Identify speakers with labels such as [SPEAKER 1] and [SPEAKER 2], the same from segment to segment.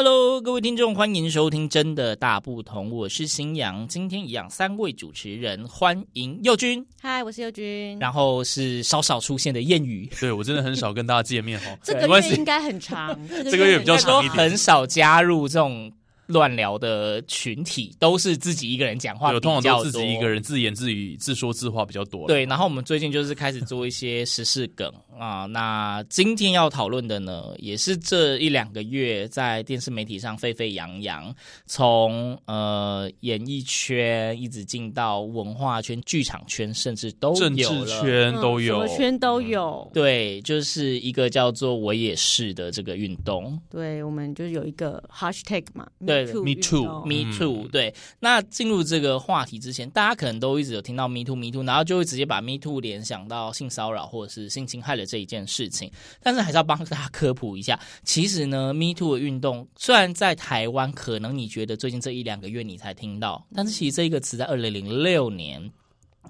[SPEAKER 1] Hello，各位听众，欢迎收听《真的大不同》，我是新阳。今天一样，三位主持人，欢迎佑君。
[SPEAKER 2] 嗨，我是佑君。
[SPEAKER 1] 然后是稍少出现的谚语。
[SPEAKER 3] 对，我真的很少跟大家见面哦。
[SPEAKER 2] 这个月应该很长，
[SPEAKER 3] 这个月比较长一点。
[SPEAKER 1] 很少加入这种。乱聊的群体都是自己一个人讲话比较多，
[SPEAKER 3] 通常都自己一个人自言自语、自说自话比较多。
[SPEAKER 1] 对，然后我们最近就是开始做一些时事梗啊。那今天要讨论的呢，也是这一两个月在电视媒体上沸沸扬扬，从呃演艺圈一直进到文化圈、剧场圈，甚至都有了，
[SPEAKER 3] 政治圈都有，
[SPEAKER 2] 嗯、什么圈都有。
[SPEAKER 1] 对，就是一个叫做“我也是”的这个运动。
[SPEAKER 2] 对，我们就是有一个 hashtag 嘛。
[SPEAKER 1] 对。
[SPEAKER 3] Me too，Me
[SPEAKER 1] too，Me too。对，那进入这个话题之前，大家可能都一直有听到 Me too，Me too，然后就会直接把 Me too 联想到性骚扰或者是性侵害的这一件事情。但是还是要帮大家科普一下，其实呢，Me too 的运动虽然在台湾可能你觉得最近这一两个月你才听到，但是其实这一个词在二零零六年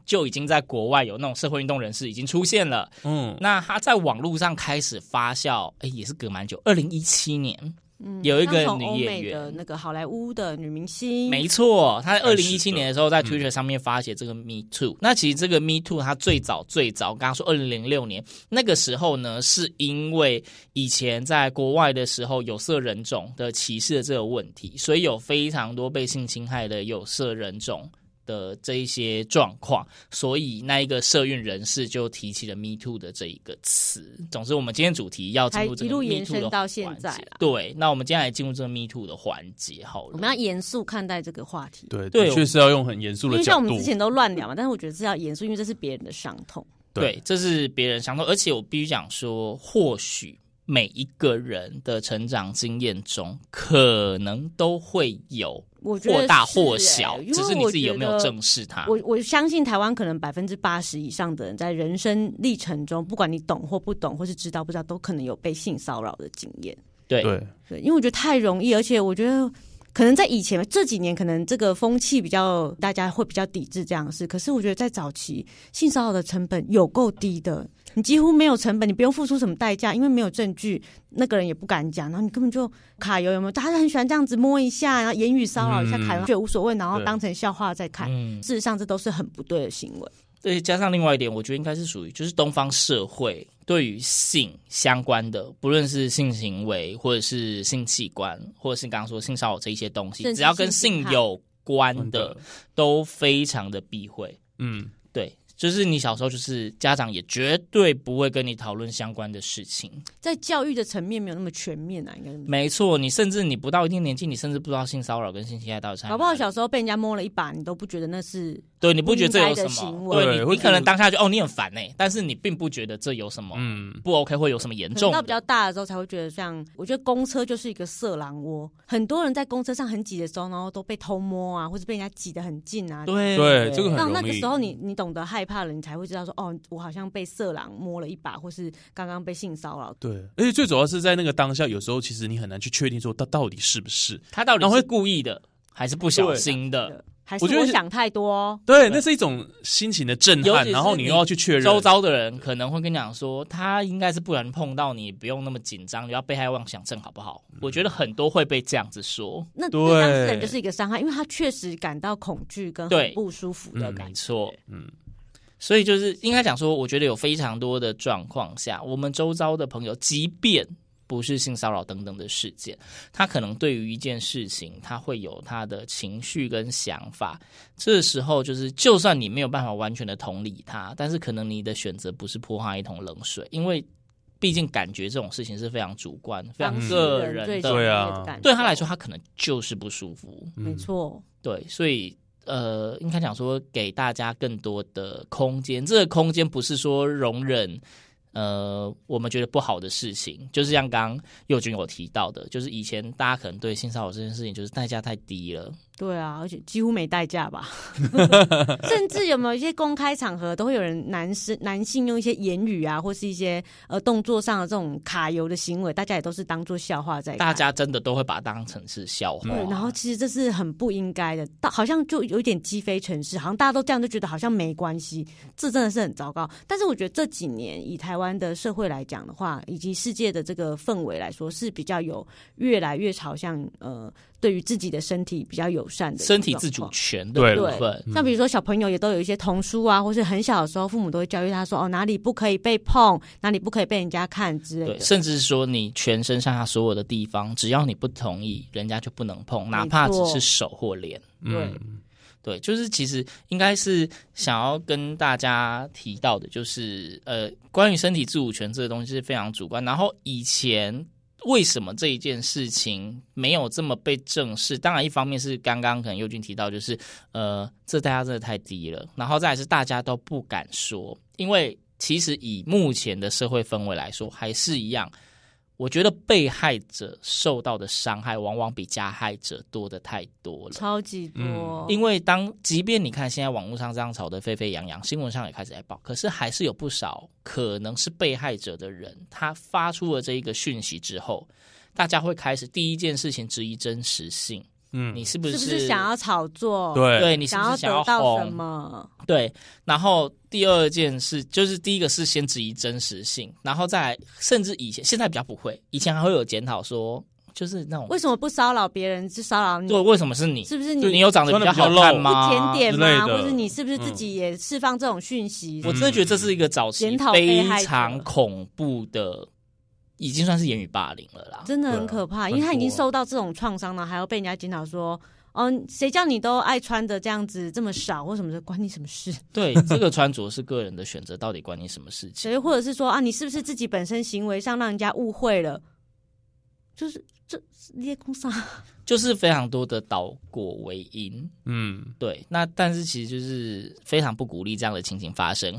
[SPEAKER 1] 就已经在国外有那种社会运动人士已经出现了。嗯，那他在网络上开始发酵，哎，也是隔蛮久，二零一七年。
[SPEAKER 2] 嗯，
[SPEAKER 1] 有一个女演员
[SPEAKER 2] 的那个好莱坞的女明星，
[SPEAKER 1] 没错，她在二零一七年的时候在 Twitter 上面发写这个 Me Too。那其实这个 Me Too 它最早最早，刚刚说二零零六年那个时候呢，是因为以前在国外的时候有色人种的歧视的这个问题，所以有非常多被性侵害的有色人种。的这一些状况，所以那一个社运人士就提起了 “me too” 的这一个词。总之，我们今天主题要进入这个 me too 的环节，一路延伸到现在。对，那我们接下来进入这个 me too 的环节，好了，
[SPEAKER 2] 我们要严肃看待这个话题。
[SPEAKER 3] 对，对，确实要用很严肃的角度。因为
[SPEAKER 2] 像我们之前都乱聊嘛，但是我觉得是要严肃，因为这是别人的伤痛。
[SPEAKER 1] 对，对，这是别人伤痛，而且我必须讲说，或许。每一个人的成长经验中，可能都会有或大或小，只是你自己有没有正视它。
[SPEAKER 2] 我我相信台湾可能百分之八十以上的人，在人生历程中，不管你懂或不懂，或是知道不知道，都可能有被性骚扰的经验。
[SPEAKER 1] 对
[SPEAKER 2] 对，因为我觉得太容易，而且我觉得可能在以前这几年，可能这个风气比较，大家会比较抵制这样的事。可是我觉得在早期，性骚扰的成本有够低的。你几乎没有成本，你不用付出什么代价，因为没有证据，那个人也不敢讲，然后你根本就卡油有没有？大家很喜欢这样子摸一下，然后言语骚扰一下，卡油觉得无所谓，然后当成笑话在看。事实上，这都是很不对的行为。
[SPEAKER 1] 对，加上另外一点，我觉得应该是属于就是东方社会对于性相关的，不论是性行为或者是性器官，或者是刚刚说性骚扰这一些东西，只要跟性有关的，都非常的避讳。嗯，对。就是你小时候，就是家长也绝对不会跟你讨论相关的事情，
[SPEAKER 2] 在教育的层面没有那么全面啊，应该是
[SPEAKER 1] 没错。你甚至你不到一定年纪，你甚至不知道性骚扰跟性侵害到底差。
[SPEAKER 2] 搞不好小时候被人家摸了一把，你都不觉得那是。
[SPEAKER 1] 对，你不觉得这有什么？对，你你可能当下就哦，你很烦哎，但是你并不觉得这有什么，嗯，不 OK，会有什么严重？
[SPEAKER 2] 到比较大的时候才会觉得，像我觉得公车就是一个色狼窝，很多人在公车上很挤的时候，然后都被偷摸啊，或者被人家挤得很近啊。
[SPEAKER 1] 对
[SPEAKER 3] 对，这个很容易。
[SPEAKER 2] 那那个时候你你懂得害怕了，你才会知道说哦，我好像被色狼摸了一把，或是刚刚被性骚扰。
[SPEAKER 3] 对，而且最主要是在那个当下，有时候其实你很难去确定说他到底是不是，
[SPEAKER 1] 他到底是故意的还是不小心的。
[SPEAKER 2] 还是我想太多，
[SPEAKER 3] 对，那是一种心情的震撼，然后你又要去确认。
[SPEAKER 1] 周遭的人可能会跟你讲说，他应该是不然碰到你，不用那么紧张，你要被害妄想症好不好？嗯、我觉得很多会被这样子说，
[SPEAKER 2] 那对当事人就是一个伤害，因为他确实感到恐惧跟很不舒服的感觉。
[SPEAKER 1] 嗯、没错，嗯，所以就是应该讲说，我觉得有非常多的状况下，我们周遭的朋友，即便。不是性骚扰等等的事件，他可能对于一件事情，他会有他的情绪跟想法。这时候就是，就算你没有办法完全的同理他，但是可能你的选择不是泼他一桶冷水，因为毕竟感觉这种事情是非常主观、非常个人的。
[SPEAKER 3] 对啊，
[SPEAKER 1] 对他来说，他可能就是不舒服。
[SPEAKER 2] 没错，
[SPEAKER 1] 对，所以呃，应该讲说，给大家更多的空间。这个空间不是说容忍。呃，我们觉得不好的事情，就是像刚刚佑君有提到的，就是以前大家可能对性骚扰这件事情，就是代价太低了，
[SPEAKER 2] 对啊，而且几乎没代价吧，甚至有没有一些公开场合都会有人男生男性用一些言语啊，或是一些呃动作上的这种卡油的行为，大家也都是当做笑话在。
[SPEAKER 1] 大家真的都会把它当成是笑话。
[SPEAKER 2] 嗯，然后其实这是很不应该的，到好像就有点鸡飞城市，好像大家都这样就觉得好像没关系，这真的是很糟糕。但是我觉得这几年以台湾的社会来讲的话，以及世界的这个氛围来说，是比较有越来越朝向呃。对于自己的身体比较友善的
[SPEAKER 1] 身体自主权的部分，
[SPEAKER 2] 像比如说小朋友也都有一些童书啊，或是很小的时候，父母都会教育他说：“哦，哪里不可以被碰，哪里不可以被人家看之类的。”
[SPEAKER 1] 对，甚至是说你全身上下所有的地方，只要你不同意，人家就不能碰，哪怕只是手或脸。
[SPEAKER 2] 对，
[SPEAKER 1] 嗯，对，就是其实应该是想要跟大家提到的，就是呃，关于身体自主权这个东西是非常主观。然后以前。为什么这一件事情没有这么被正视？当然，一方面是刚刚可能佑君提到，就是呃，这大家真的太低了。然后再是大家都不敢说，因为其实以目前的社会氛围来说，还是一样。我觉得被害者受到的伤害往往比加害者多的太多了，
[SPEAKER 2] 超级多。
[SPEAKER 1] 嗯，因为当即便你看现在网络上这样吵得沸沸扬扬，新闻上也开始在报，可是还是有不少可能是被害者的人，他发出了这一个讯息之后，大家会开始第一件事情质疑真实性。嗯，你是不是
[SPEAKER 2] 是不是想要炒作？
[SPEAKER 3] 对，
[SPEAKER 1] 对你是不是想要，
[SPEAKER 2] 想要得到什么？
[SPEAKER 1] 对，然后第二件事就是第一个是先质疑真实性，然后再来甚至以前现在比较不会，以前还会有检讨说，就是那种
[SPEAKER 2] 为什么不骚扰别人，是骚扰你？
[SPEAKER 1] 对，为什么是你？
[SPEAKER 2] 是不是你？
[SPEAKER 1] 你有长得比较好看吗？
[SPEAKER 2] 不检点吗？或者你是不是自己也释放这种讯息？
[SPEAKER 1] 我真的觉得这是一个早期非常恐怖的。已经算是言语霸凌了啦，
[SPEAKER 2] 真的很可怕，因为他已经受到这种创伤了，还要被人家检讨说，哦，谁叫你都爱穿的这样子这么少或什么的，关你什么事？
[SPEAKER 1] 对，这个穿着是个人的选择，到底关你什么事情？
[SPEAKER 2] 所以或者是说啊，你是不是自己本身行为上让人家误会了？就是这列空上，
[SPEAKER 1] 就是非常多的倒果为因，嗯，对。那但是其实就是非常不鼓励这样的情形发生。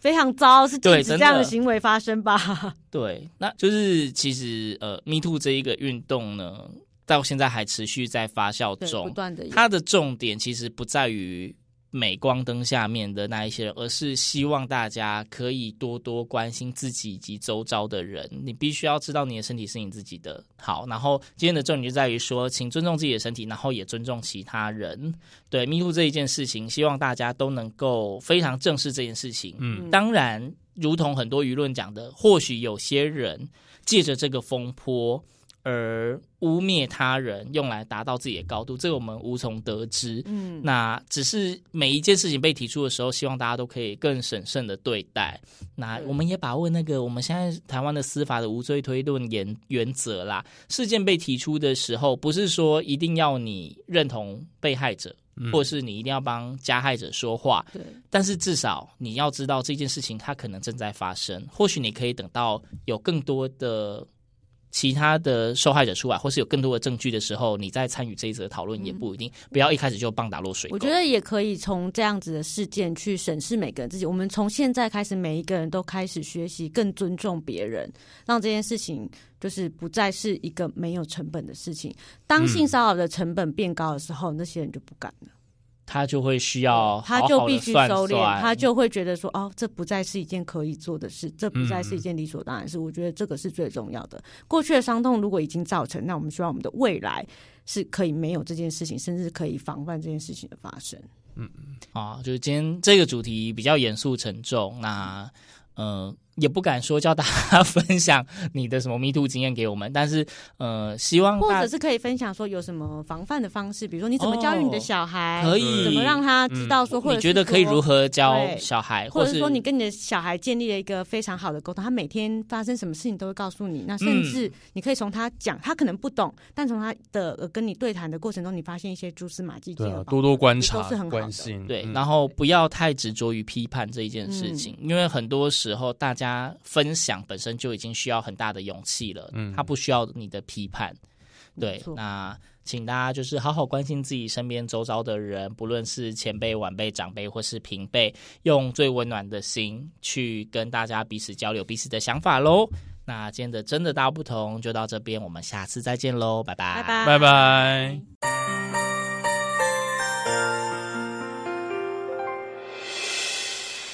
[SPEAKER 2] 非常糟，是禁止这样的行为发生吧？
[SPEAKER 1] 对，对，那就是其实呃，Me Too 这一个运动呢，到现在还持续在发酵中，不断的。它的重点其实不在于。镁光灯下面的那一些人，而是希望大家可以多多关心自己以及周遭的人。你必须要知道你的身体是你自己的。好，然后今天的重点就在于说，请尊重自己的身体，然后也尊重其他人。对，Me Too 这一件事情，希望大家都能够非常正视这件事情。嗯，当然，如同很多舆论讲的，或许有些人借着这个风波。而污蔑他人，用来达到自己的高度，这个我们无从得知。嗯，那只是每一件事情被提出的时候，希望大家都可以更审慎的对待。那我们也把握那个我们现在台湾的司法的无罪推论原原则啦。事件被提出的时候，不是说一定要你认同被害者，嗯、或是你一定要帮加害者说话。对，但是至少你要知道这件事情它可能正在发生。或许你可以等到有更多的。其他的受害者出来，或是有更多的证据的时候，你再参与这一则讨论也不一定。嗯、不要一开始就棒打落水。我
[SPEAKER 2] 觉得也可以从这样子的事件去审视每个人自己。我们从现在开始，每一个人都开始学习更尊重别人，让这件事情就是不再是一个没有成本的事情。当性骚扰的成本变高的时候，嗯、那些人就不敢了。
[SPEAKER 1] 他就会需要
[SPEAKER 2] 他就必须收敛，他就会觉得说，哦，这不再是一件可以做的事，这不再是一件理所当然的事。嗯、我觉得这个是最重要的。过去的伤痛如果已经造成，那我们希望我们的未来是可以没有这件事情，甚至可以防范这件事情的发生。
[SPEAKER 1] 嗯嗯，啊，就是今天这个主题比较严肃沉重，那嗯。呃也不敢说叫大家分享你的什么 MeToo 经验给我们，但是呃，希望
[SPEAKER 2] 或者是可以分享说有什么防范的方式，比如说你怎么教育你的小孩，
[SPEAKER 1] 可以。
[SPEAKER 2] 怎么让他知道说，或者
[SPEAKER 1] 你觉得可以如何教小孩，
[SPEAKER 2] 或者说你跟你的小孩建立了一个非常好的沟通，他每天发生什么事情都会告诉你，那甚至你可以从他讲，他可能不懂，但从他的跟你对谈的过程中，你发现一些蛛丝马迹，
[SPEAKER 3] 对，多多观察，关心，
[SPEAKER 1] 对，然后不要太执着于批判这一件事情，因为很多时候大家。分享本身就已经需要很大的勇气了，嗯，他不需要你的批判，对，那请大家就是好好关心自己身边周遭的人，不论是前辈、晚辈、长辈或是平辈，用最温暖的心去跟大家彼此交流彼此的想法喽。那今天的真的大不同就到这边，我们下次再见喽，拜拜，
[SPEAKER 3] 拜拜。拜拜。